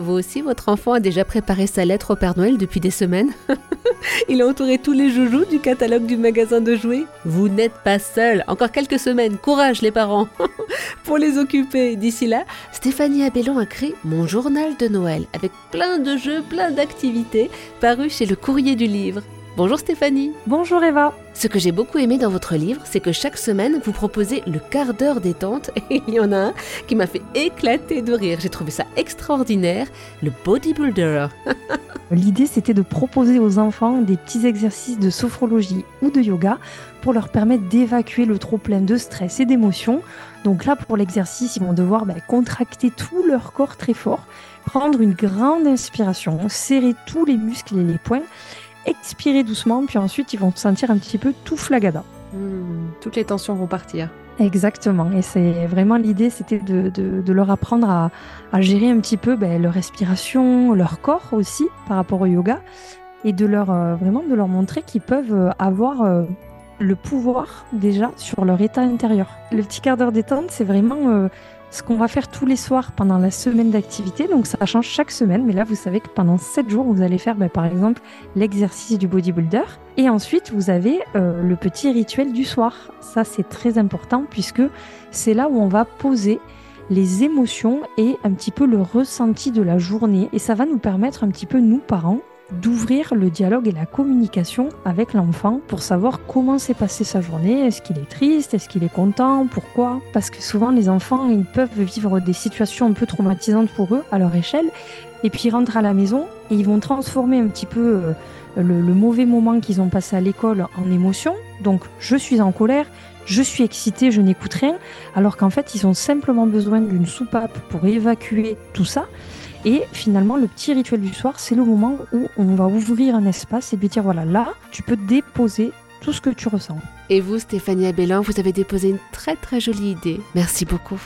Vous aussi, votre enfant a déjà préparé sa lettre au Père Noël depuis des semaines Il a entouré tous les joujoux du catalogue du magasin de jouets Vous n'êtes pas seul. Encore quelques semaines. Courage les parents pour les occuper. D'ici là, Stéphanie Abellon a créé Mon journal de Noël avec plein de jeux, plein d'activités parus chez le courrier du livre. Bonjour Stéphanie. Bonjour Eva. Ce que j'ai beaucoup aimé dans votre livre, c'est que chaque semaine, vous proposez le quart d'heure détente. Et il y en a un qui m'a fait éclater de rire. J'ai trouvé ça extraordinaire, le bodybuilder. L'idée, c'était de proposer aux enfants des petits exercices de sophrologie ou de yoga pour leur permettre d'évacuer le trop-plein de stress et d'émotions. Donc là, pour l'exercice, ils vont devoir bah, contracter tout leur corps très fort, prendre une grande inspiration, serrer tous les muscles et les poings expirer doucement, puis ensuite ils vont se sentir un petit peu tout flagada. Hmm, toutes les tensions vont partir. Exactement, et c'est vraiment l'idée, c'était de, leur apprendre à, gérer un petit peu ben, leur respiration, leur corps aussi par rapport au yoga, et de leur euh, vraiment de leur montrer qu'ils peuvent euh, avoir euh, le pouvoir déjà sur leur état intérieur. Le petit quart d'heure détente, c'est vraiment ce qu'on va faire tous les soirs pendant la semaine d'activité. Donc ça change chaque semaine, mais là vous savez que pendant 7 jours, vous allez faire ben, par exemple l'exercice du bodybuilder. Et ensuite, vous avez euh, le petit rituel du soir. Ça c'est très important puisque c'est là où on va poser les émotions et un petit peu le ressenti de la journée. Et ça va nous permettre un petit peu, nous parents, d'ouvrir le dialogue et la communication avec l'enfant pour savoir comment s'est passée sa journée, est-ce qu'il est triste, est-ce qu'il est content, pourquoi? Parce que souvent les enfants, ils peuvent vivre des situations un peu traumatisantes pour eux à leur échelle, et puis ils rentrent à la maison et ils vont transformer un petit peu euh, le, le mauvais moment qu'ils ont passé à l'école en émotion. Donc je suis en colère, je suis excité, je n'écoute rien, alors qu'en fait ils ont simplement besoin d'une soupape pour évacuer tout ça. Et finalement, le petit rituel du soir, c'est le moment où on va ouvrir un espace et lui dire voilà, là, tu peux déposer tout ce que tu ressens. Et vous, Stéphanie Abellin, vous avez déposé une très très jolie idée. Merci beaucoup.